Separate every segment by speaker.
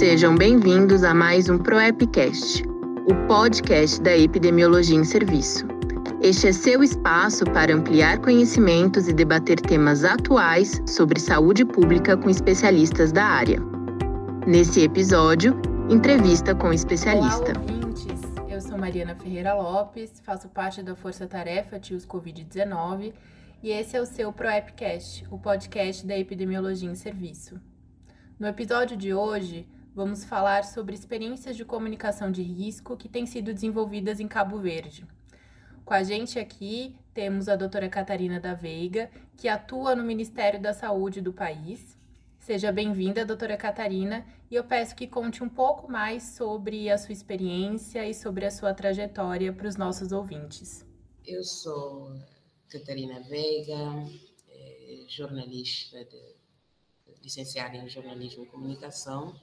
Speaker 1: Sejam bem-vindos a mais um ProEpcast, o podcast da epidemiologia em serviço. Este é seu espaço para ampliar conhecimentos e debater temas atuais sobre saúde pública com especialistas da área. Nesse episódio, entrevista com especialista.
Speaker 2: Olá, ouvintes. Eu sou Mariana Ferreira Lopes, faço parte da Força Tarefa Tios Covid-19 e esse é o seu ProEpcast, o podcast da epidemiologia em serviço. No episódio de hoje, vamos falar sobre experiências de comunicação de risco que têm sido desenvolvidas em Cabo Verde. Com a gente aqui temos a doutora Catarina da Veiga, que atua no Ministério da Saúde do país. Seja bem-vinda, doutora Catarina, e eu peço que conte um pouco mais sobre a sua experiência e sobre a sua trajetória para os nossos ouvintes.
Speaker 3: Eu sou Catarina Veiga, eh, jornalista de licenciada em jornalismo e comunicação,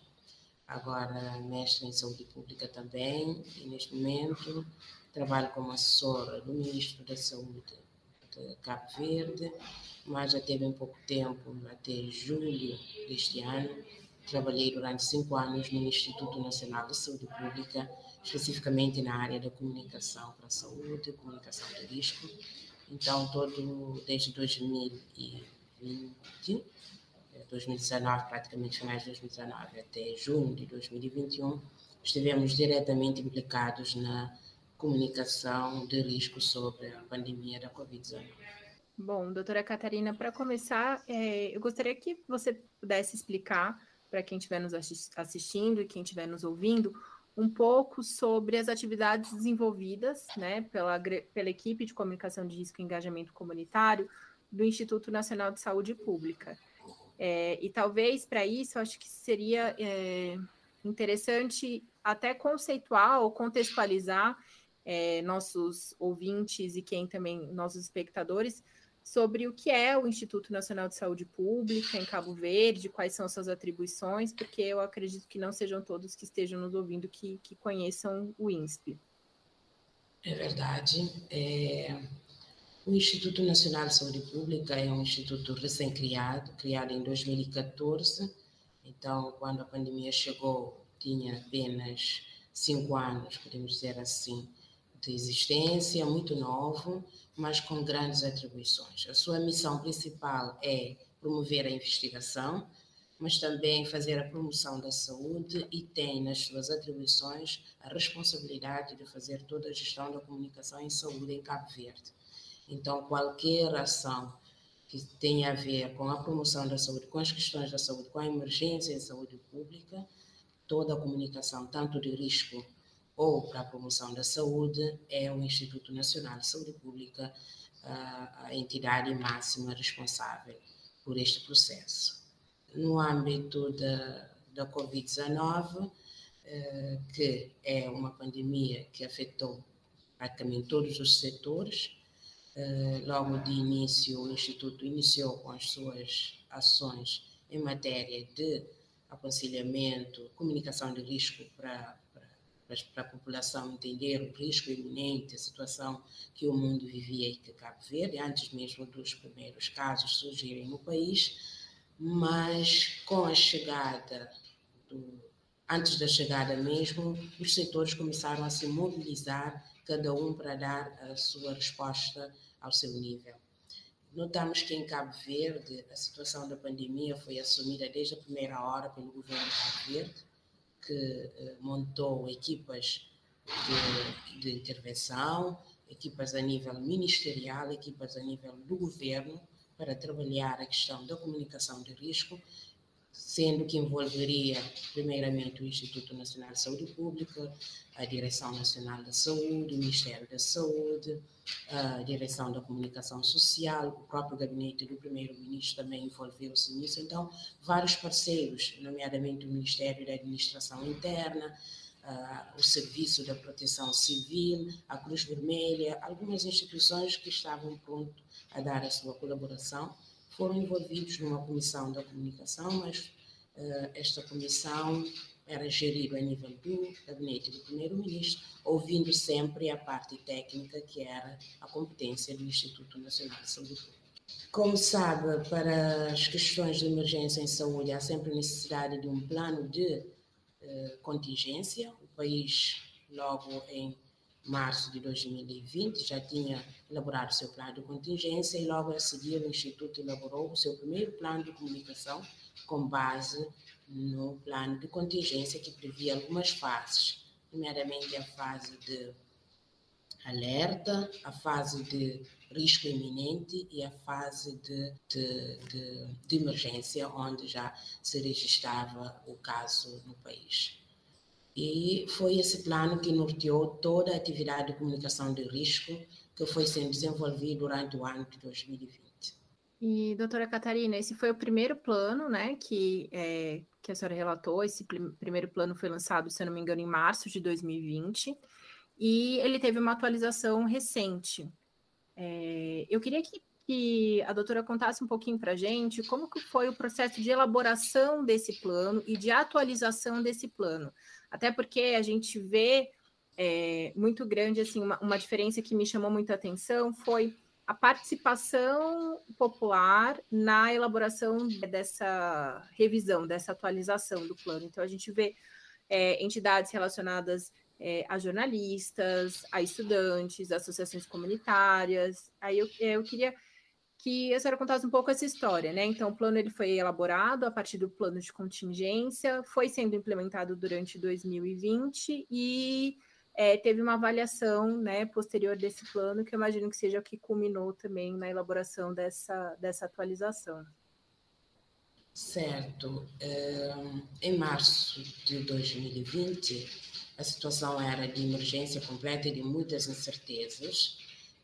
Speaker 3: agora mestre em saúde pública também, e neste momento trabalho como assessora do Ministro da Saúde de Cabo Verde, mas já teve em pouco tempo, até julho deste ano, trabalhei durante cinco anos no Instituto Nacional de Saúde Pública, especificamente na área da comunicação para a saúde, comunicação de risco. Então, todo desde 2020 2019, praticamente finais de 2019 até junho de 2021, estivemos diretamente implicados na comunicação de risco sobre a pandemia da Covid-19.
Speaker 2: Bom, doutora Catarina, para começar, é, eu gostaria que você pudesse explicar para quem estiver nos assistindo e quem estiver nos ouvindo um pouco sobre as atividades desenvolvidas né, pela, pela equipe de comunicação de risco e engajamento comunitário do Instituto Nacional de Saúde Pública. É, e talvez para isso, acho que seria é, interessante até conceituar ou contextualizar é, nossos ouvintes e quem também, nossos espectadores, sobre o que é o Instituto Nacional de Saúde Pública em Cabo Verde, quais são suas atribuições, porque eu acredito que não sejam todos que estejam nos ouvindo que, que conheçam o INSP.
Speaker 3: É verdade. É, o Instituto Nacional de Saúde Pública é um instituto recém-criado, criado em 2014. Então, quando a pandemia chegou, tinha apenas cinco anos, podemos dizer assim, de existência, muito novo, mas com grandes atribuições. A sua missão principal é promover a investigação, mas também fazer a promoção da saúde e tem nas suas atribuições a responsabilidade de fazer toda a gestão da comunicação em saúde em Cabo Verde. Então, qualquer ação que tenha a ver com a promoção da saúde, com as questões da saúde, com a emergência em saúde pública, toda a comunicação, tanto de risco ou para a promoção da saúde, é o Instituto Nacional de Saúde Pública a entidade máxima responsável por este processo. No âmbito da, da Covid-19, eh, que é uma pandemia que afetou praticamente todos os setores, logo de início, o Instituto iniciou com as suas ações em matéria de aconselhamento, comunicação de risco para, para, para a população entender o risco iminente, a situação que o mundo vivia e que Cabo Verde, antes mesmo dos primeiros casos surgirem no país, mas com a chegada do, antes da chegada mesmo, os setores começaram a se mobilizar, cada um para dar a sua resposta ao seu nível. Notamos que em Cabo Verde a situação da pandemia foi assumida desde a primeira hora pelo governo de Cabo Verde, que eh, montou equipas de, de intervenção, equipas a nível ministerial, equipas a nível do governo, para trabalhar a questão da comunicação de risco sendo que envolveria, primeiramente, o Instituto Nacional de Saúde Pública, a Direção Nacional da Saúde, o Ministério da Saúde, a Direção da Comunicação Social, o próprio gabinete do Primeiro-Ministro também envolveu-se nisso. Então, vários parceiros, nomeadamente o Ministério da Administração Interna, o Serviço da Proteção Civil, a Cruz Vermelha, algumas instituições que estavam prontas a dar a sua colaboração foram envolvidos numa comissão da comunicação, mas uh, esta comissão era gerida a nível do gabinete do primeiro-ministro, ouvindo sempre a parte técnica, que era a competência do Instituto Nacional de Saúde Pública. Como sabe, para as questões de emergência em saúde, há sempre necessidade de um plano de uh, contingência. O país, logo em março de 2020, já tinha elaborado seu plano de contingência e logo a seguir o Instituto elaborou o seu primeiro plano de comunicação com base no plano de contingência que previa algumas fases, primeiramente a fase de alerta, a fase de risco iminente e a fase de, de, de, de emergência, onde já se registrava o caso no país. E foi esse plano que norteou toda a atividade de comunicação de risco que foi sendo desenvolvida durante o ano de 2020.
Speaker 2: E, doutora Catarina, esse foi o primeiro plano, né, que, é, que a senhora relatou. Esse primeiro plano foi lançado, se eu não me engano, em março de 2020, e ele teve uma atualização recente. É, eu queria que, que, a doutora contasse um pouquinho para a gente como que foi o processo de elaboração desse plano e de atualização desse plano. Até porque a gente vê é, muito grande, assim, uma, uma diferença que me chamou muita atenção foi a participação popular na elaboração dessa revisão, dessa atualização do plano. Então, a gente vê é, entidades relacionadas é, a jornalistas, a estudantes, associações comunitárias. Aí eu, eu queria que a senhora contasse um pouco essa história, né? Então, o plano ele foi elaborado a partir do plano de contingência, foi sendo implementado durante 2020 e é, teve uma avaliação, né, posterior desse plano, que eu imagino que seja o que culminou também na elaboração dessa, dessa atualização.
Speaker 3: Certo. em março de 2020, a situação era de emergência completa e de muitas incertezas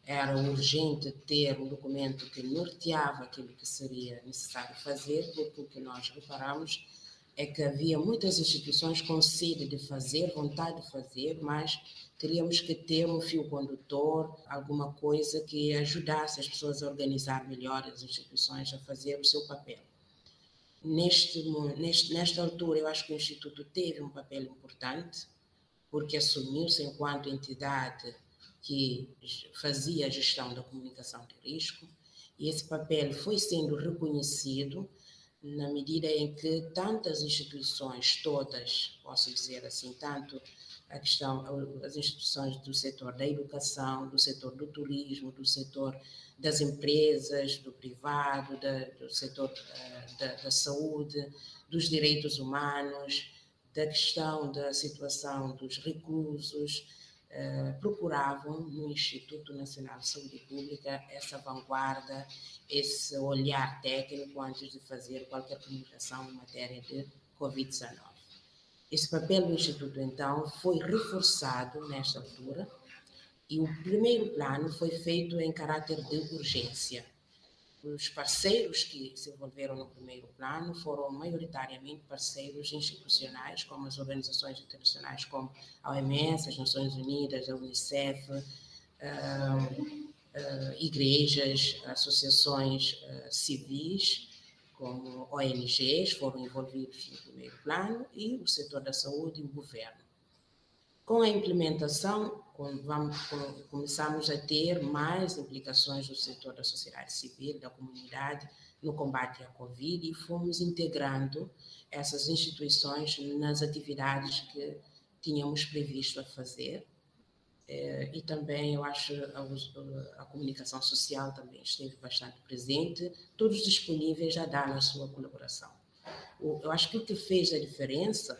Speaker 3: era urgente ter um documento que norteava aquilo que seria necessário fazer, porque o que nós reparamos é que havia muitas instituições com sede de fazer, vontade de fazer, mas teríamos que ter um fio condutor, alguma coisa que ajudasse as pessoas a organizar melhor as instituições a fazer o seu papel. Neste, neste, nesta altura, eu acho que o Instituto teve um papel importante, porque assumiu-se enquanto entidade que fazia a gestão da comunicação de risco, e esse papel foi sendo reconhecido na medida em que tantas instituições, todas, posso dizer assim, tanto a questão, as instituições do setor da educação, do setor do turismo, do setor das empresas, do privado, da, do setor uh, da, da saúde, dos direitos humanos, da questão da situação dos reclusos, eh, procuravam no Instituto Nacional de Saúde Pública essa vanguarda, esse olhar técnico antes de fazer qualquer comunicação em matéria de Covid-19. Esse papel do Instituto, então, foi reforçado nesta altura e o primeiro plano foi feito em caráter de urgência os parceiros que se envolveram no primeiro plano foram maioritariamente parceiros institucionais, como as organizações internacionais como a OMS, as Nações Unidas, a Unicef, uh, uh, igrejas, associações uh, civis, como ONGs, foram envolvidos no primeiro plano, e o setor da saúde e o governo. Com a implementação, vamos, começamos a ter mais implicações do setor da sociedade civil, da comunidade, no combate à Covid e fomos integrando essas instituições nas atividades que tínhamos previsto a fazer. É, e também eu acho a, a, comunicação social também esteve bastante presente, todos disponíveis a dar a sua colaboração. eu acho que o que fez a diferença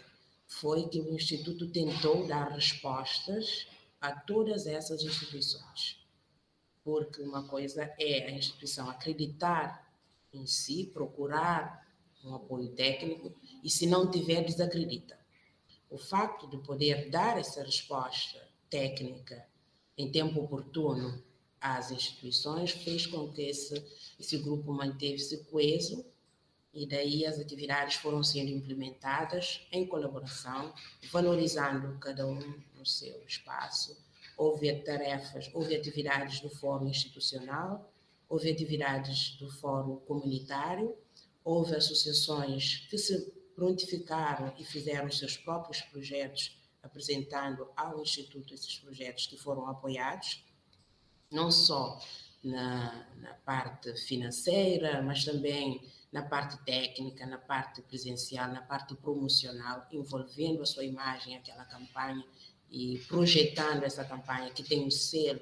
Speaker 3: foi que o Instituto tentou dar respostas a todas essas instituições. Porque uma coisa é a instituição acreditar em si, procurar um apoio técnico, e se não tiver, desacredita. O fato de poder dar essa resposta técnica em tempo oportuno às instituições fez com que esse, esse grupo manteve-se coeso e daí as atividades foram sendo implementadas em colaboração, valorizando cada um no seu espaço. Houve tarefas, houve atividades do fórum institucional, houve atividades do fórum comunitário, houve associações que se prontificaram e fizeram seus próprios projetos, apresentando ao Instituto esses projetos que foram apoiados, não só na, na parte financeira, mas também na parte técnica, na parte presencial, na parte promocional, envolvendo a sua imagem aquela campanha e projetando essa campanha que tem o selo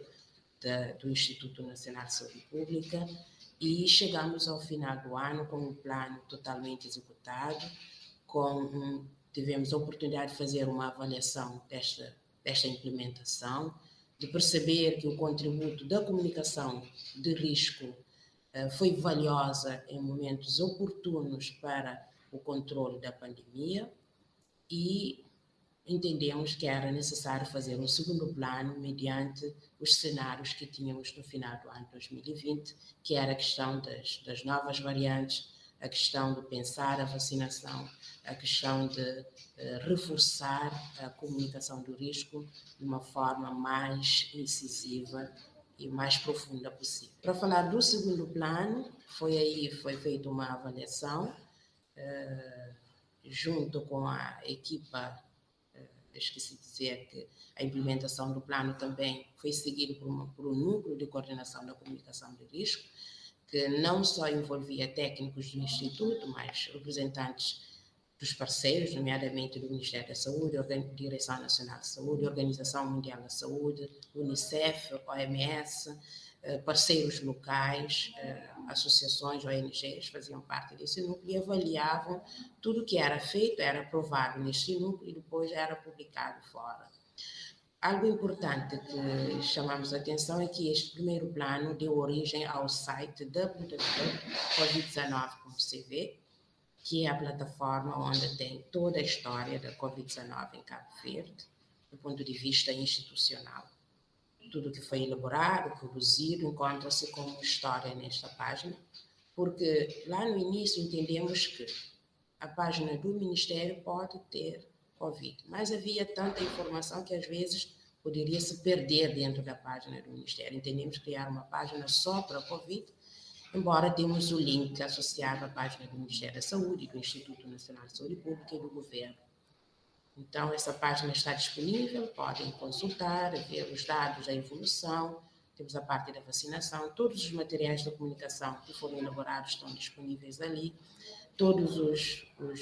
Speaker 3: da, do Instituto Nacional de Saúde Pública. E chegamos ao final do ano com um plano totalmente executado, com um, tivemos a oportunidade de fazer uma avaliação desta, desta implementação, de perceber que o contributo da comunicação de risco foi valiosa em momentos oportunos para o controle da pandemia e entendemos que era necessário fazer um segundo plano mediante os cenários que tínhamos no final do ano 2020, que era a questão das, das novas variantes, a questão de pensar a vacinação, a questão de uh, reforçar a comunicação do risco de uma forma mais incisiva e mais profunda possível. Para falar do segundo plano, foi aí foi feita uma avaliação uh, junto com a equipa esqueci de dizer que a implementação do plano também foi seguida por, uma, por um núcleo de coordenação da comunicação de risco, que não só envolvia técnicos do Instituto, mas representantes dos parceiros, nomeadamente do Ministério da Saúde, Direção Nacional de Saúde, Organização Mundial da Saúde, Unicef, OMS, eh, parceiros locais, eh, associações, ONGs faziam parte desse núcleo e avaliavam tudo que era feito, era aprovado neste núcleo e depois era publicado fora. Algo importante que chamamos a atenção é que este primeiro plano deu origem ao site www.covid19.cv, que é a plataforma onde tem toda a história da Covid-19 em Cabo Verde, do ponto de vista institucional tudo que foi elaborado, produzido, encontra-se como história nesta página, porque lá no início entendemos que a página do Ministério pode ter Covid, mas havia tanta informação que às vezes poderia se perder dentro da página do Ministério. Entendemos criar uma página só para Covid, embora temos o link associado à página do Ministério da Saúde, do Instituto Nacional de Saúde Pública e do Governo. Então, essa página está disponível, podem consultar, ver os dados da evolução, temos a parte da vacinação, todos os materiais da comunicação que foram elaborados estão disponíveis ali, todas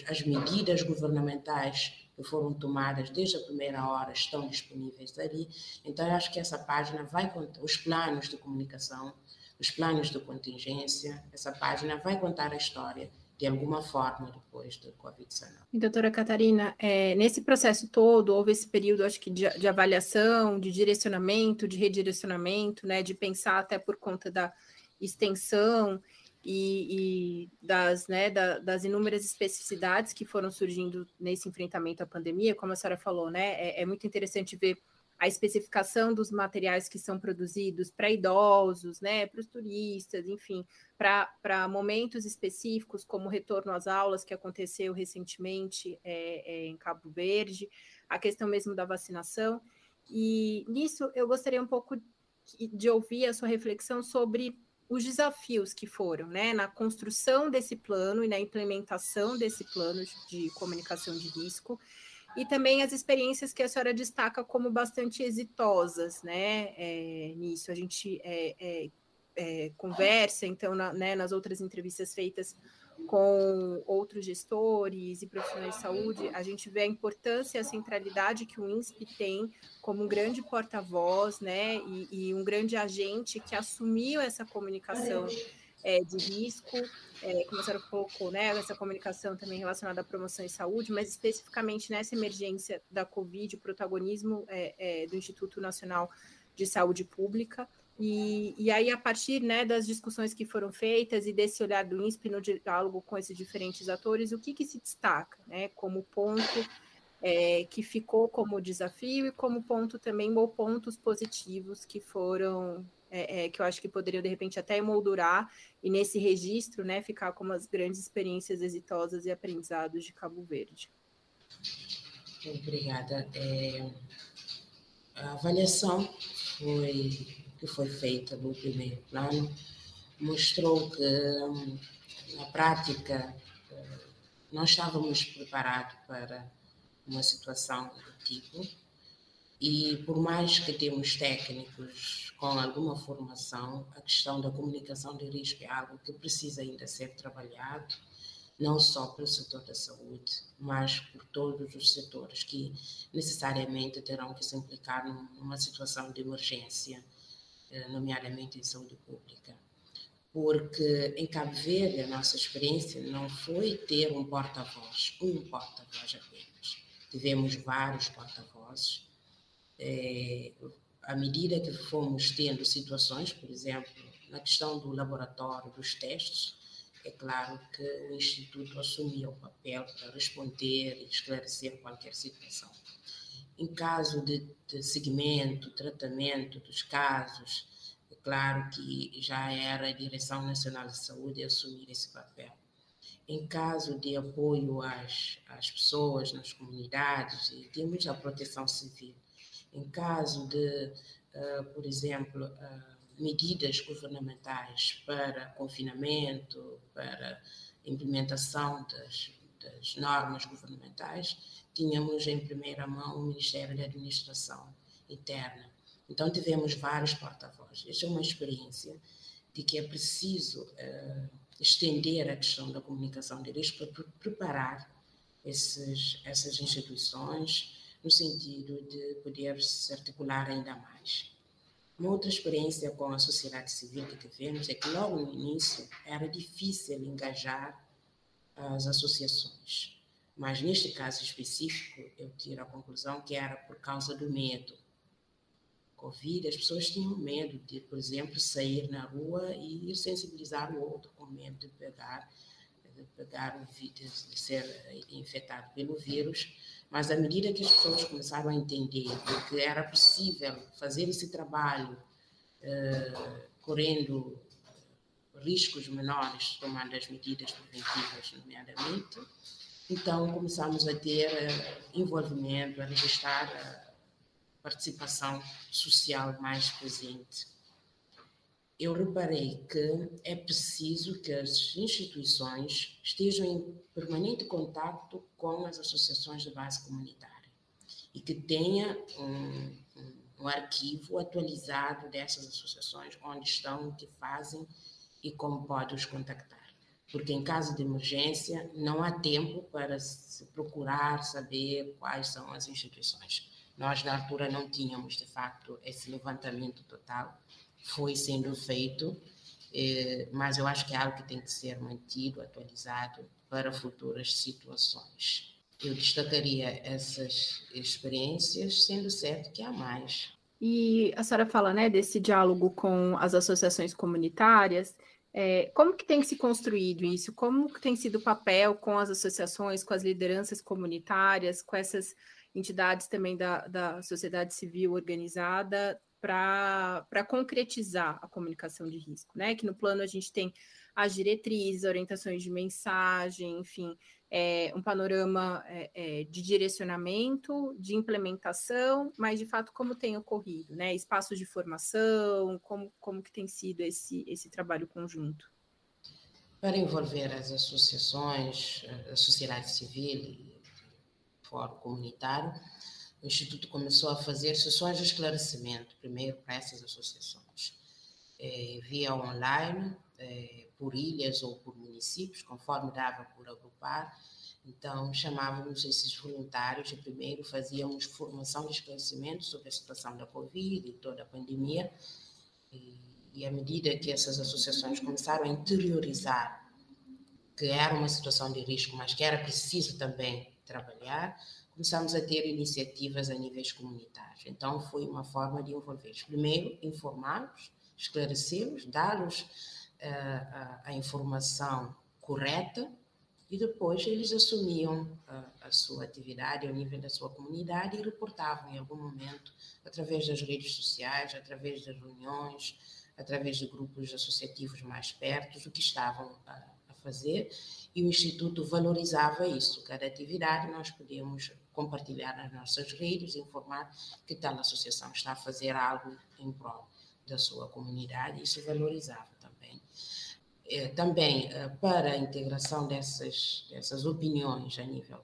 Speaker 3: as medidas governamentais que foram tomadas desde a primeira hora estão disponíveis ali. Então, eu acho que essa página vai contar os planos de comunicação, os planos de contingência, essa página vai contar a história de alguma forma depois do Covid-19.
Speaker 2: Doutora Catarina, é, nesse processo todo, houve esse período, acho que, de, de, avaliação, de direcionamento, de redirecionamento, né, de pensar até por conta da extensão e, e das, né, da, das inúmeras especificidades que foram surgindo nesse enfrentamento à pandemia, como a senhora falou, né, é, é muito interessante ver a especificação dos materiais que são produzidos para idosos, né, para os turistas, enfim, para momentos específicos, como o retorno às aulas que aconteceu recentemente é, é, em Cabo Verde, a questão mesmo da vacinação. E nisso eu gostaria um pouco de ouvir a sua reflexão sobre os desafios que foram, né, na construção desse plano e na implementação desse plano de comunicação de risco e também as experiências que a senhora destaca como bastante exitosas, né? É, nisso a gente é, é, é conversa, então, na, né, nas outras entrevistas feitas com outros gestores e profissionais de saúde, a gente vê a importância e a centralidade que o INSP tem como um grande porta-voz, né, e, e, um grande agente que assumiu essa comunicação é, de risco, é, a senhora colocou, né, essa comunicação também relacionada à promoção e saúde, mas especificamente nessa emergência da Covid, o protagonismo é, é, do Instituto Nacional de Saúde Pública. E, e aí, a partir né, das discussões que foram feitas e desse olhar do INSP no diálogo com esses diferentes atores, o que, que se destaca né, como ponto é, que ficou como desafio e como ponto também, ou pontos positivos que foram é, é, que eu acho que poderiam, de repente, até emoldurar e nesse registro, né, ficar como as grandes experiências exitosas e aprendizados de Cabo Verde.
Speaker 3: Obrigada. É, a avaliação foi, que foi feita no primeiro plano mostrou que, na prática, não estávamos preparados para uma situação do tipo E por mais que temos técnicos com alguma formação, a questão da comunicação de risco é algo que precisa ainda ser trabalhado, não só pelo setor da saúde, mas por todos os setores que necessariamente terão que se implicar numa situação de emergência, eh, nomeadamente em saúde pública. Porque em Cabo Verde a nossa experiência não foi ter um porta-voz, um porta-voz apenas. Tivemos vários porta-vozes é, à medida que fomos tendo situações, por exemplo, na questão do laboratório, dos testes, é claro que o Instituto assumia o papel para responder e esclarecer qualquer situação. Em caso de, de seguimento, tratamento dos casos, é claro que já era a Direção Nacional de Saúde assumir esse papel. Em caso de apoio às, às pessoas nas comunidades, temos a proteção civil em caso de, uh, por exemplo, uh, medidas governamentais para confinamento, para implementação das, das normas governamentais, tínhamos em primeira mão o Ministério da Administração Interna. Então, tivemos vários porta-vozes. Esta é uma experiência de que é preciso uh, estender a questão da comunicação de risco para preparar esses, essas instituições, no sentido de poder se articular ainda mais. Uma outra experiência com a sociedade civil que tivemos é que logo no início era difícil engajar as associações, mas neste caso específico eu tiro a conclusão que era por causa do medo. Covid, as pessoas tinham medo de, por exemplo, sair na rua e ir sensibilizar o outro com medo de pegar, de pegar o vírus, de ser infectado pelo vírus mas à medida que as pessoas começaram a entender que era possível fazer esse trabalho uh, correndo riscos menores, tomando as medidas preventivas, nomeadamente, então começamos a ter uh, envolvimento, a registrar a participação social mais presente. Eu reparei que é preciso que as instituições estejam em permanente contato com as associações de base comunitária e que tenha um, um, um arquivo atualizado dessas associações, onde estão, o que fazem e como pode os contactar. Porque em caso de emergência não há tempo para se procurar saber quais são as instituições. Nós, na altura, não tínhamos, de facto, esse levantamento total, foi sendo feito, eh, mas eu acho que é algo que tem que ser mantido, atualizado para futuras situações. Eu destacaria essas experiências, sendo certo que há mais.
Speaker 2: E a senhora fala né, desse diálogo com as associações comunitárias. É, como que tem se construído isso? Como que tem sido o papel com as associações, com as lideranças comunitárias, com essas entidades também da, da sociedade civil organizada para concretizar a comunicação de risco, né? Que no plano a gente tem as diretrizes, orientações de mensagem, enfim, é, um panorama é, é, de direcionamento, de implementação, mas de fato como tem ocorrido, né? Espaços de formação, como, como que tem sido esse, esse trabalho conjunto?
Speaker 3: Para envolver as associações, a sociedade civil, fórum comunitário, o Instituto começou a fazer sessões de esclarecimento, primeiro para essas associações, é, via online, é, por ilhas ou por municípios, conforme dava por agrupar. Então, chamávamos esses voluntários e primeiro fazíamos formação de esclarecimento sobre a situação da Covid e toda a pandemia. E, e à medida que essas associações começaram a interiorizar que era uma situação de risco, mas que era preciso também trabalhar, começamos a ter iniciativas a níveis comunitários. Então, foi uma forma de envolver. Primeiro, informá-los, esclarecê-los, dar-los uh, a, a, informação correta e depois eles assumiam uh, a sua atividade ao nível da sua comunidade e reportavam em algum momento, através das redes sociais, através das reuniões, através de grupos associativos mais perto, o que estavam a, a fazer e o Instituto valorizava isso. Cada atividade nós podíamos compartilhar nas nossas redes, informar que tal associação está a fazer algo em prol da sua comunidade, isso valorizava também. É, também é, para a integração dessas, dessas opiniões a nível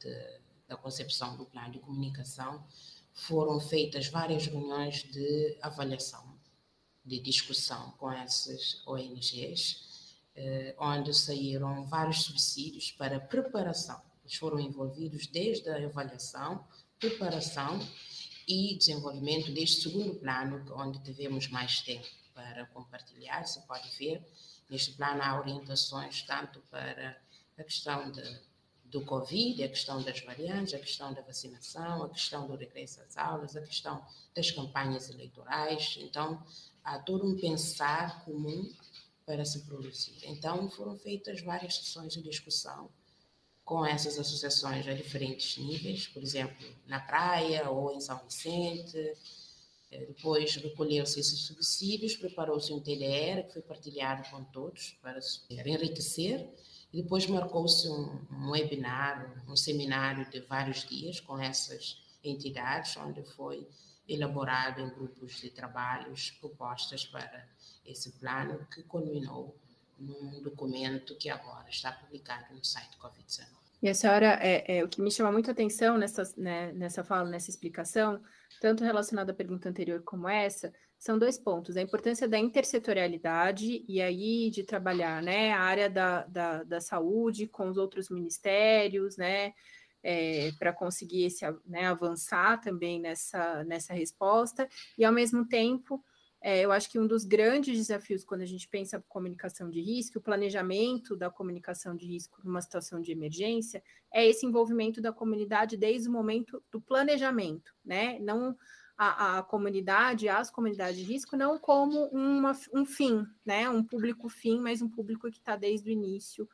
Speaker 3: de, da concepção do plano de comunicação, foram feitas várias reuniões de avaliação, de discussão com essas ONGs, eh, onde saíram vários subsídios para preparação. Eles foram envolvidos desde a avaliação, preparação e desenvolvimento deste segundo plano, onde tivemos mais tempo para compartilhar. Se pode ver, neste plano há orientações tanto para a questão de do Covid, a questão das variantes, a questão da vacinação, a questão do regresso às aulas, a questão das campanhas eleitorais. Então, há todo um pensar comum para se produzir. Então, foram feitas várias sessões de discussão com essas associações a diferentes níveis, por exemplo, na praia ou em São Vicente. Eh, depois recolheu-se esses subsídios, preparou-se um TDR que foi partilhado com todos para enriquecer e depois marcou-se um, um webinar, um seminário de vários dias com essas entidades, onde foi elaborado em grupos de trabalhos propostas para esse plano, que culminou num documento que agora está publicado no site Covid-19.
Speaker 2: E a senhora, é, é, o que me chama muito a atenção nessa, né, nessa fala, nessa explicação, tanto relacionada à pergunta anterior como essa, são dois pontos. A importância da intersetorialidade e aí de trabalhar né, a área da, da, da saúde com os outros ministérios, né? É, para conseguir esse, né, avançar também nessa, nessa resposta, e ao mesmo tempo, é, eu acho que um dos grandes desafios quando a gente pensa comunicação de risco, o planejamento da comunicação de risco numa situação de emergência, é esse envolvimento da comunidade desde o momento do planejamento, né? Não a, a comunidade, as comunidades de risco, não como uma, um fim, né? Um público fim, mas um público que está desde o início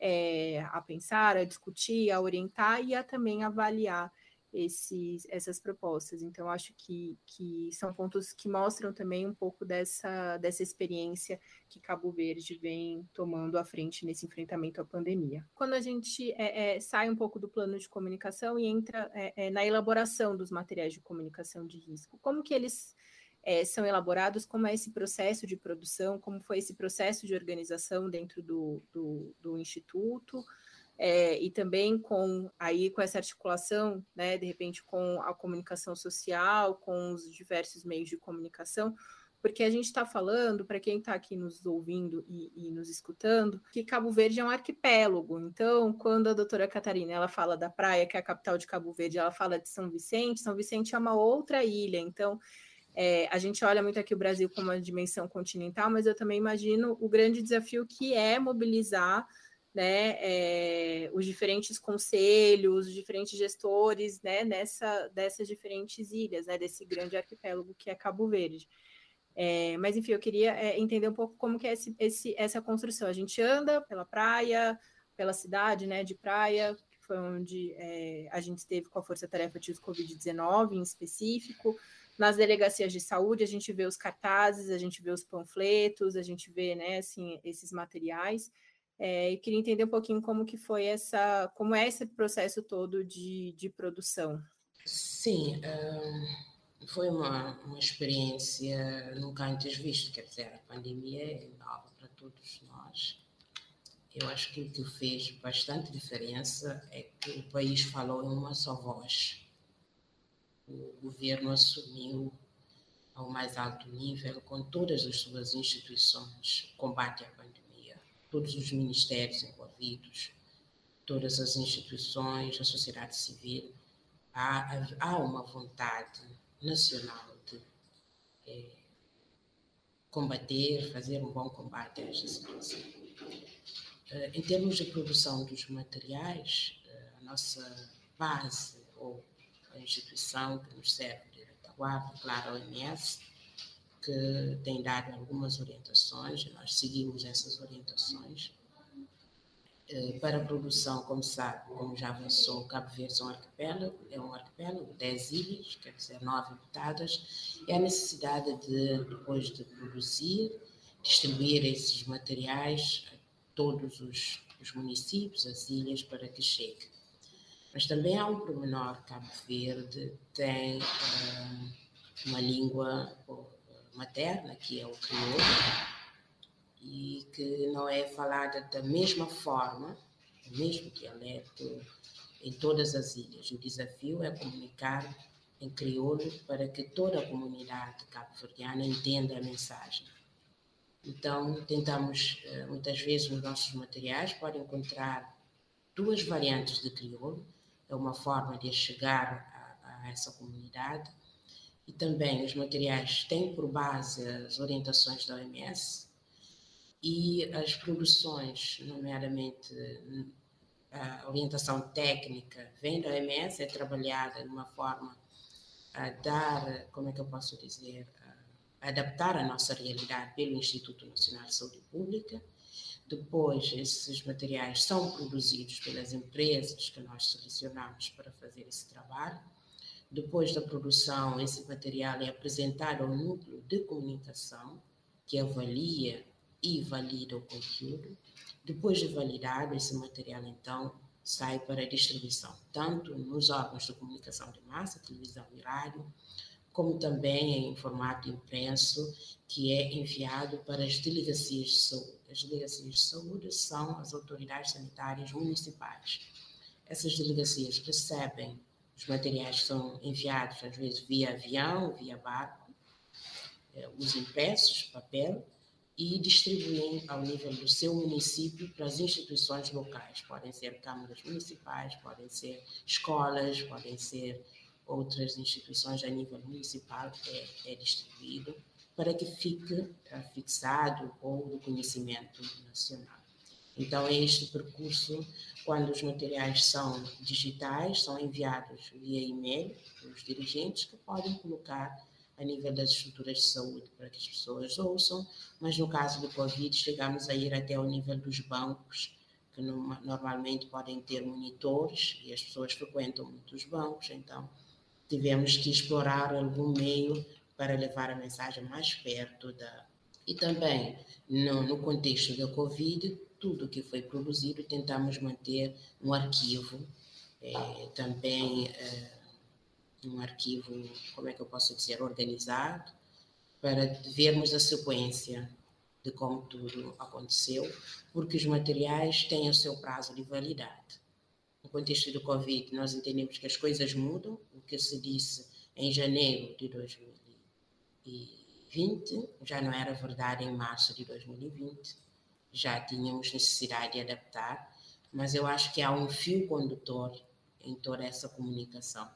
Speaker 2: é, a pensar, a discutir, a orientar e a também avaliar esses, essas propostas. Então, acho que, que são pontos que mostram também um pouco dessa, dessa experiência que Cabo Verde vem tomando à frente nesse enfrentamento à pandemia. Quando a gente é, é, sai um pouco do plano de comunicação e entra é, é na elaboração dos materiais de comunicação de risco, como que eles é, são elaborados, como é esse processo de produção, como foi esse processo de organização dentro do, do, do Instituto, é, e também com aí com essa articulação, né, de repente com a comunicação social, com os diversos meios de comunicação, porque a gente está falando, para quem está aqui nos ouvindo e, e, nos escutando, que Cabo Verde é um arquipélago. Então, quando a doutora Catarina ela fala da praia, que é a capital de Cabo Verde, ela fala de São Vicente, São Vicente é uma outra ilha. Então, é, a gente olha muito aqui o Brasil como uma dimensão continental, mas eu também imagino o grande desafio que é mobilizar né, é, os diferentes conselhos, os diferentes gestores, né, nessa, dessas diferentes ilhas, né, desse grande arquipélago que é Cabo Verde. É, mas, enfim, eu queria é, entender um pouco como que é esse, esse, essa construção. A gente anda pela praia, pela cidade, né, de praia, que foi onde é, a gente esteve com a Força Tarefa de Covid-19 em específico, nas delegacias de saúde, a gente vê os cartazes, a gente vê os panfletos, a gente vê, né, assim, esses materiais, é, e queria entender um pouquinho como que foi essa, como é esse processo todo de, de produção.
Speaker 3: Sim, uh, foi uma, uma experiência nunca antes vista, quer dizer, a pandemia é nova para todos nós. Eu acho que o que fez bastante diferença é que o país falou em uma só voz. O governo assumiu ao mais alto nível, com todas as suas instituições, o combate à pandemia todos os ministérios envolvidos, todas as instituições, a sociedade civil, há, há uma vontade nacional de é, combater, fazer um bom combate a esta situação. Uh, em termos de produção dos materiais, uh, a nossa base, ou a instituição que nos serve de retaguarda, claro, a OMS, que tem dado algumas orientações, nós seguimos essas orientações. Eh, para a produção, como sabe, como já avançou, Cabo Verde é um arquipélago, é um arquipélago, 10 ilhas, quer dizer, 9 habitadas, e a necessidade de, depois de produzir, distribuir esses materiais a todos os, os municípios, as ilhas, para que chegue. Mas também há um pormenor, Cabo Verde tem uh, uma língua materna, que é o crioulo, e que não é falada da mesma forma, mesmo dialeto, em todas as ilhas. O desafio é comunicar em crioulo para que toda a comunidade cabo-verdiana entenda a mensagem. Então, tentamos, eh, muitas vezes, nos nossos materiais, pode encontrar duas variantes de crioulo, é uma forma de chegar a, a essa comunidade, e também os materiais têm por base as orientações da OMS e as produções, nomeadamente a orientação técnica, vem da OMS, é trabalhada de uma forma a dar, como é que eu posso dizer, a adaptar a nossa realidade pelo Instituto Nacional de Saúde Pública. Depois, esses materiais são produzidos pelas empresas que nós selecionamos para fazer esse trabalho. Depois da produção, esse material é apresentado ao núcleo de comunicação, que avalia e valida o conteúdo. Depois de validado, esse material, então, sai para distribuição, tanto nos órgãos de comunicação de massa, televisão e rádio, como também em formato impresso, que é enviado para as delegacias de saúde. As delegacias de saúde são as autoridades sanitárias municipais. Essas delegacias recebem os materiais são enviados, às vezes via avião, via barco, eh, os impressos, papel, e distribuem ao nível do seu município para as instituições locais. Podem ser câmaras municipais, podem ser escolas, podem ser outras instituições a nível municipal, é, é distribuído para que fique é, fixado ou do conhecimento nacional. Então, é este percurso, quando os materiais são digitais, são enviados via e-mail para os dirigentes que podem colocar a nível das estruturas de saúde para que as pessoas ouçam, mas no caso do Covid chegamos a ir até o nível dos bancos, que normalmente podem ter monitores e as pessoas frequentam muitos bancos, então tivemos que explorar algum meio para levar a mensagem mais perto da. E também, no, no contexto da Covid, tudo que foi produzido tentamos manter um arquivo, é, também. É, um arquivo, como é que eu posso dizer, organizado, para vermos a sequência de como tudo aconteceu, porque os materiais têm o seu prazo de validade. No contexto do Covid, nós entendemos que as coisas mudam, o que se disse em janeiro de 2020 já não era verdade em março de 2020, já tínhamos necessidade de adaptar, mas eu acho que há um fio condutor em toda essa comunicação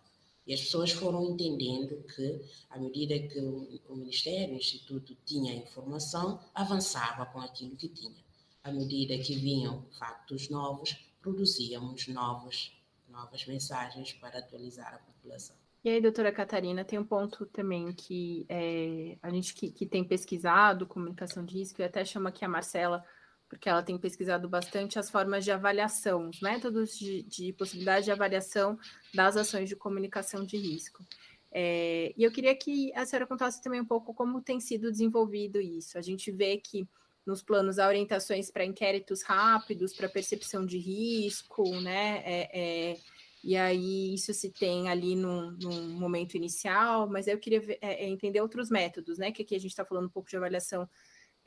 Speaker 3: e as pessoas foram entendendo que, à medida que o, Ministério, o Instituto tinha informação, avançava com aquilo que tinha. À medida que vinham factos novos, produzíamos novos, novas mensagens para atualizar a população.
Speaker 2: E aí, doutora Catarina, tem um ponto também que é, a gente que, que tem pesquisado comunicação de risco, e até chama aqui a Marcela porque ela tem pesquisado bastante as formas de avaliação, os métodos de, de possibilidade de avaliação das ações de comunicação de risco. É, e eu queria que a senhora contasse também um pouco como tem sido desenvolvido isso. A gente vê que nos planos há orientações para inquéritos rápidos, para percepção de risco, né? É, é, e aí isso se tem ali num, num momento inicial, mas eu queria ver, é, é, entender outros métodos, né? Que aqui a gente está falando um pouco de avaliação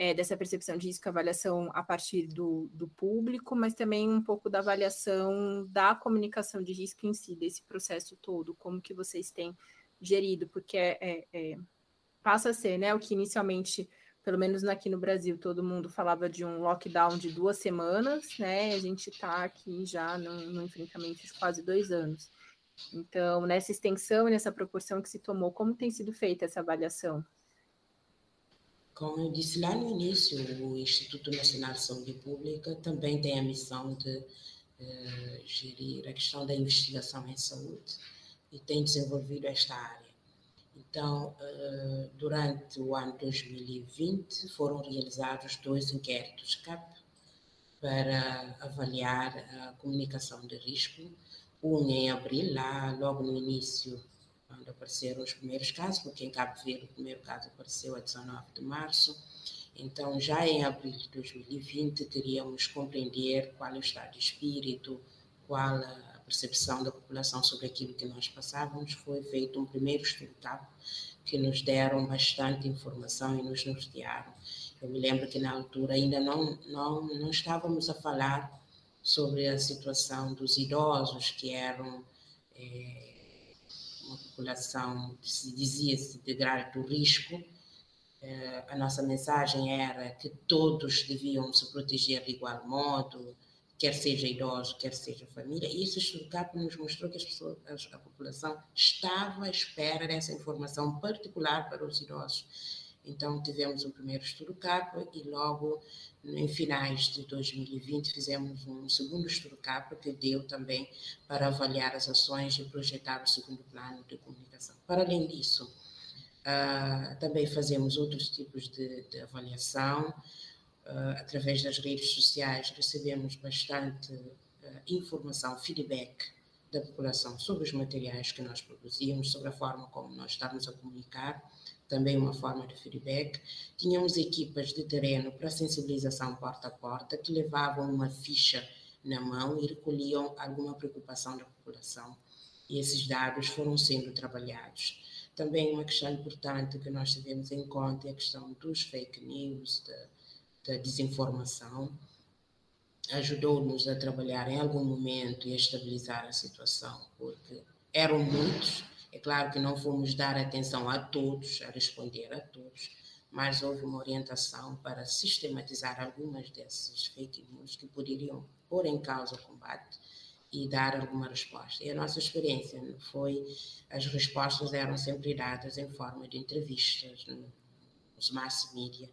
Speaker 2: é, dessa percepção de risco, avaliação a partir do, do público, mas também um pouco da avaliação da comunicação de risco em si, desse processo todo, como que vocês têm gerido, porque é, é, é, passa a ser, né, o que inicialmente, pelo menos aqui no Brasil, todo mundo falava de um lockdown de duas semanas, né, a gente está aqui já no, no enfrentamento de quase dois anos. Então, nessa extensão e nessa proporção que se tomou, como tem sido feita essa avaliação?
Speaker 3: Como eu disse lá no início, o Instituto Nacional de Saúde Pública também tem a missão de eh, gerir a questão da investigação em saúde e tem desenvolvido esta área. Então, eh, durante o ano 2020, foram realizados dois inquéritos CAP para avaliar a comunicação de risco, um em abril, lá logo no início apareceram os primeiros casos, porque em Cabo Verde o primeiro caso apareceu a 19 de março. Então, já em abril de 2020, queríamos compreender qual é o estado de espírito, qual a percepção da população sobre aquilo que nós passávamos. Foi feito um primeiro estudo que nos deram bastante informação e nos nortearam. Eu me lembro que na altura ainda não, não, não estávamos a falar sobre a situação dos idosos que eram. É, uma população que se dizia-se de grande risco, eh, a nossa mensagem era que todos deviam se proteger de igual modo, quer seja idoso, quer seja família, e esse estudo nos mostrou que as pessoas, a população estava à espera dessa informação particular para os idosos. Então, tivemos o primeiro estudo CAP e logo em finais de 2020 fizemos um segundo estudo CAP que deu também para avaliar as ações e projetar o segundo plano de comunicação. Para além disso, uh, também fazemos outros tipos de, de avaliação, uh, através das redes sociais, recebemos bastante uh, informação, feedback da população sobre os materiais que nós produzimos, sobre a forma como nós estamos a comunicar, também uma forma de feedback. Tínhamos equipas de terreno para sensibilização porta a porta que levavam uma ficha na mão e recolhiam alguma preocupação da população. E esses dados foram sendo trabalhados. Também uma questão importante que nós tivemos em conta é a questão dos fake news, da, da desinformação, ajudou-nos a trabalhar em algum momento e a estabilizar a situação, porque eram muitos. É claro que não fomos dar atenção a todos, a responder a todos, mas houve uma orientação para sistematizar algumas dessas fake news que poderiam pôr em causa o combate e dar alguma resposta. E a nossa experiência foi, as respostas eram sempre dadas em forma de entrevistas nos mass media,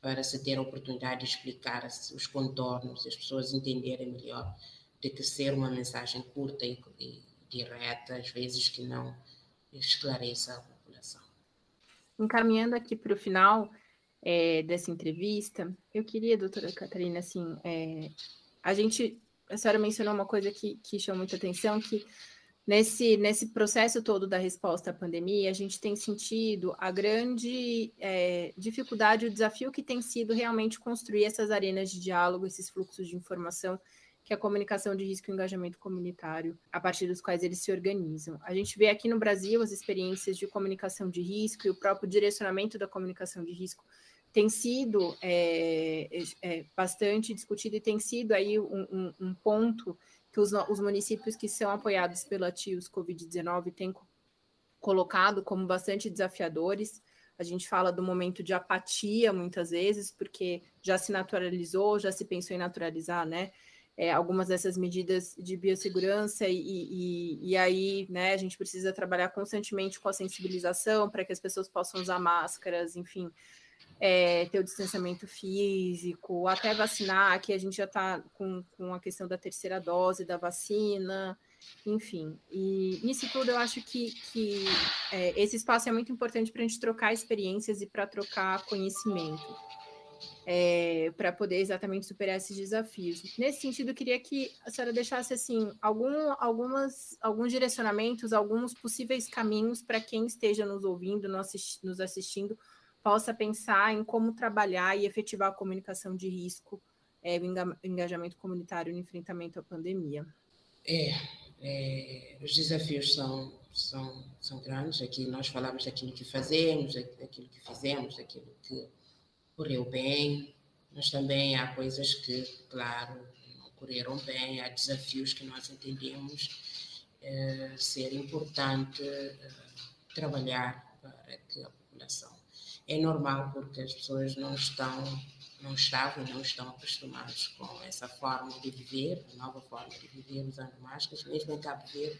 Speaker 3: para se ter a oportunidade de explicar os contornos, as pessoas entenderem melhor de que ser uma mensagem curta e, e direta, às vezes que não esclareça a população.
Speaker 2: Encaminhando aqui para o final é, dessa entrevista, eu queria, doutora Catarina, assim, é, a gente, a senhora mencionou uma coisa que, que chamou muita atenção, que Nesse, nesse processo todo da resposta à pandemia, a gente tem sentido a grande é, dificuldade, o desafio que tem sido realmente construir essas arenas de diálogo, esses fluxos de informação que é a comunicação de risco e engajamento comunitário, a partir dos quais eles se organizam. A gente vê aqui no Brasil as experiências de comunicação de risco e o próprio direcionamento da comunicação de risco tem sido é, é, bastante discutido e tem sido aí um, um, um ponto que os, os municípios que são apoiados pela TIOS Covid-19 têm colocado como bastante desafiadores. A gente fala do momento de apatia muitas vezes, porque já se naturalizou, já se pensou em naturalizar, né? É, algumas dessas medidas de biossegurança e, e, e, aí, né, a gente precisa trabalhar constantemente com a sensibilização para que as pessoas possam usar máscaras, enfim, é, ter o distanciamento físico, até vacinar, que a gente já está com, com a questão da terceira dose da vacina, enfim. E nisso tudo eu acho que, que é, esse espaço é muito importante para a gente trocar experiências e para trocar conhecimento. É, para poder exatamente superar esses desafios. Nesse sentido, eu queria que a senhora deixasse assim algum, algumas, alguns direcionamentos, alguns possíveis caminhos para quem esteja nos ouvindo, nos assistindo, possa pensar em como trabalhar e efetivar a comunicação de risco, é, o engajamento comunitário no enfrentamento à pandemia.
Speaker 3: É, é, os desafios são, são, são grandes. Aqui nós falamos daquilo que fazemos, daquilo que fizemos, daquilo que correu bem, mas também há coisas que, claro, não correram bem, há desafios que nós entendemos é, ser importante é, trabalhar para que a população é normal porque as pessoas não estão, não estavam não estão acostumadas com essa forma de viver, a nova forma de viver usando máscaras, mesmo em Cabo Verde,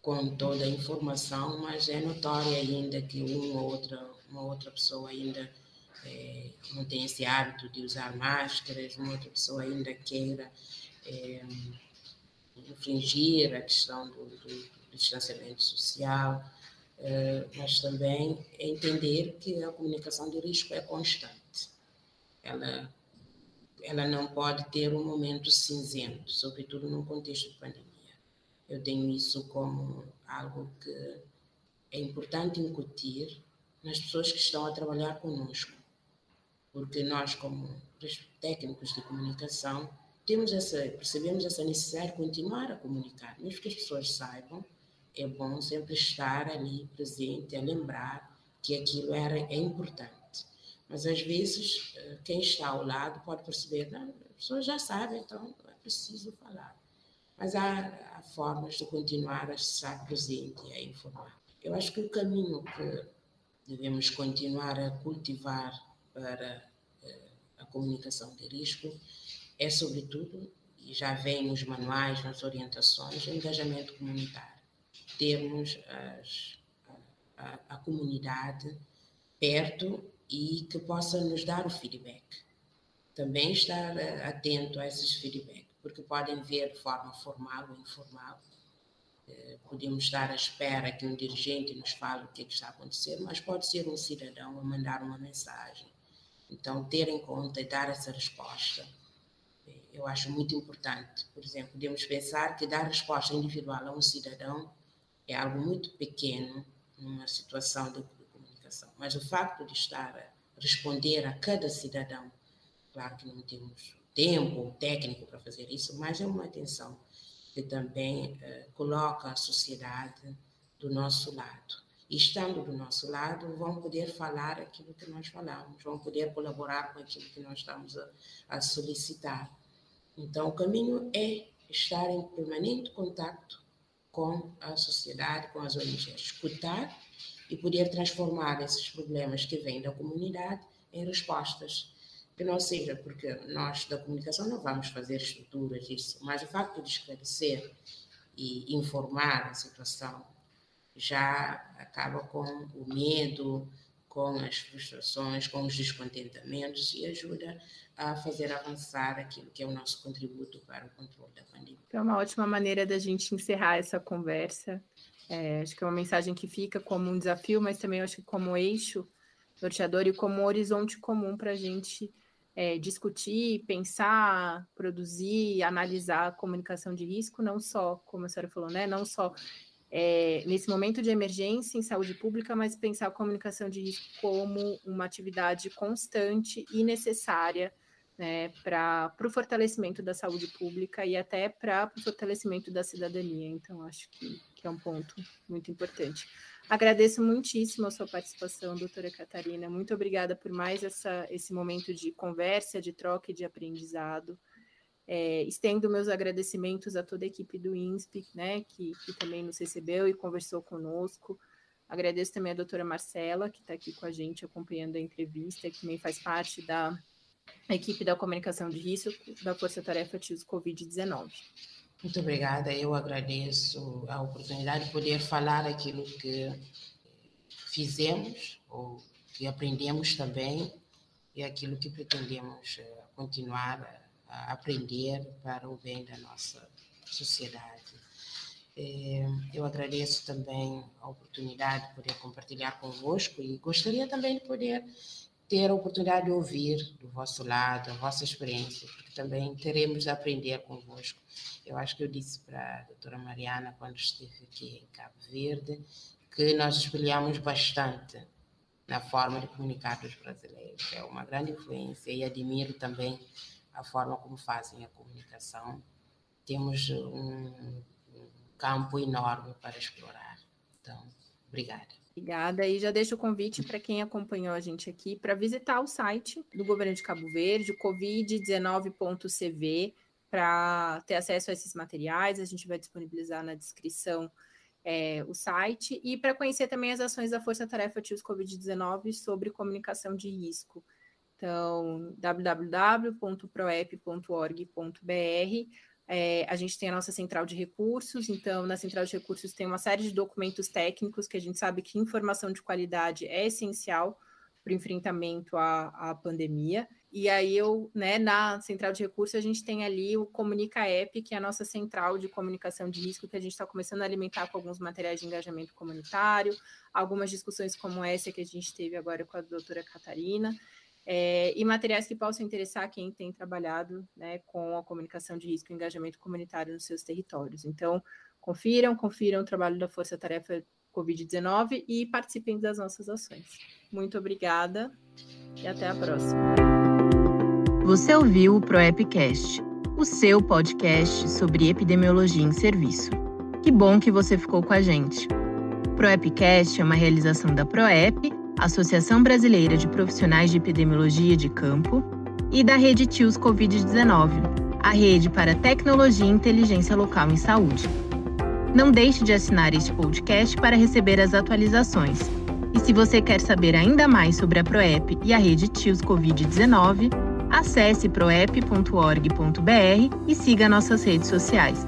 Speaker 3: com toda a informação, mas é notório ainda que uma outra, uma outra pessoa ainda é, não tem esse hábito de usar máscaras, uma outra pessoa ainda queira é, infringir a questão do, do, do distanciamento social. Eh, mas também é entender que a comunicação de risco é constante. Ela, ela não pode ter um momento cinzento, sobretudo num contexto de pandemia. Eu tenho isso como algo que é importante incutir nas pessoas que estão a trabalhar conosco, porque nós, como técnicos de comunicação, temos essa, percebemos essa necessidade de continuar a comunicar, mesmo que as pessoas saibam é bom sempre estar ali presente, a lembrar que aquilo era, é importante. Mas às vezes eh, quem está ao lado pode perceber, não, a pessoa já sabe, então não é preciso falar. Mas há, há formas de continuar a estar presente e a informar. Eu acho que o caminho que devemos continuar a cultivar para uh, a comunicação de risco é, sobretudo, e já vem nos manuais, nas orientações, engajamento comunitário. Termos as, a, a, a comunidade perto e que possa nos dar o feedback. Também estar eh, atento a esses feedbacks, porque podem ver de forma formal ou informal. Eh, podemos estar à espera que um dirigente nos fale o que, é que está a acontecer, mas pode ser um cidadão a mandar uma mensagem. Então, ter em conta e dar essa resposta, eh, eu acho muito importante. Por exemplo, podemos pensar que dar resposta individual a um cidadão é algo muito pequeno numa situação de comunicação. Mas o facto de estar a responder a cada cidadão, claro que não temos tempo ou técnico para fazer isso, mas é uma atenção que também uh, coloca a sociedade do nosso lado. Estando do nosso lado, vão poder falar aquilo que nós falamos, vão poder colaborar com aquilo que nós estamos a, a solicitar. Então, o caminho é estar em permanente contato com a sociedade, com as ONGs, escutar e poder transformar esses problemas que vêm da comunidade em respostas. Que não seja porque nós da comunicação não vamos fazer estruturas disso, mas o facto de esclarecer e informar a situação já acaba com o medo, com as frustrações, com os descontentamentos e ajuda a fazer avançar aquilo que é o nosso contributo para o controle da pandemia.
Speaker 2: É uma ótima maneira da gente encerrar essa conversa. É, acho que é uma mensagem que fica como um desafio, mas também acho que como eixo norteador e como horizonte comum para a gente é, discutir, pensar, produzir, analisar a comunicação de risco, não só, como a senhora falou, né, não só é, nesse momento de emergência em saúde pública, mas pensar a comunicação de risco como uma atividade constante e necessária né, para o fortalecimento da saúde pública e até para o fortalecimento da cidadania. Então, acho que, que, é um ponto muito importante. Agradeço muitíssimo a sua participação, doutora Catarina. Muito obrigada por mais essa, esse momento de conversa, de troca e de aprendizado. É, estendo meus agradecimentos a toda a equipe do INSP, né, que, que também nos recebeu e conversou conosco. Agradeço também a doutora Marcela, que está aqui com a gente acompanhando a entrevista, que também faz parte da equipe da comunicação de risco da Força Tarefa TIOS Covid-19.
Speaker 3: Muito obrigada, eu agradeço a oportunidade de poder falar aquilo que fizemos ou que aprendemos também e aquilo que pretendemos eh, continuar a aprender para o bem da nossa sociedade. Eh, eu agradeço também a oportunidade de poder compartilhar convosco e gostaria também de poder ter a oportunidade de ouvir do vosso lado, a vossa experiência, porque também teremos de aprender convosco. Eu acho que eu disse para a doutora Mariana, quando esteve aqui em Cabo Verde, que nós espelhamos bastante na forma de comunicar dos brasileiros. É uma grande influência e admiro também a forma como fazem a comunicação. Temos um, campo enorme para explorar. Então, obrigada.
Speaker 2: Obrigada. E já deixo o convite para quem acompanhou a gente aqui para visitar o site do governo de Cabo Verde, covid19.cv, para ter acesso a esses materiais. A gente vai disponibilizar na descrição é, o site e para conhecer também as ações da Força Tarefa TIOS Covid-19 sobre comunicação de risco. Então, www.proep.org.br é, a gente tem a nossa central de recursos, então na central de recursos tem uma série de documentos técnicos que a gente sabe que informação de qualidade é essencial para o enfrentamento à, à pandemia. E aí eu, né, na central de recursos, a gente tem ali o Comunica App, que é a nossa central de comunicação de risco, que a gente está começando a alimentar com alguns materiais de engajamento comunitário, algumas discussões como essa que a gente teve agora com a doutora Catarina é, e materiais que possam interessar quem tem trabalhado né, com a comunicação de risco e engajamento comunitário nos seus territórios. Então, confiram, confiram o trabalho da Força Tarefa Covid-19 e participem das nossas ações. Muito obrigada e até a próxima.
Speaker 1: Você ouviu o ProEpcast, o seu podcast sobre epidemiologia em serviço. Que bom que você ficou com a gente. ProEpcast é uma realização da ProEp Associação Brasileira de Profissionais de Epidemiologia de Campo, e da Rede TIOS Covid-19, a rede para tecnologia e inteligência local em saúde.
Speaker 2: Não deixe de assinar este podcast para receber as atualizações. E se você quer saber ainda mais sobre a PROEP e a rede TIOS Covid-19, acesse proep.org.br e siga nossas redes sociais.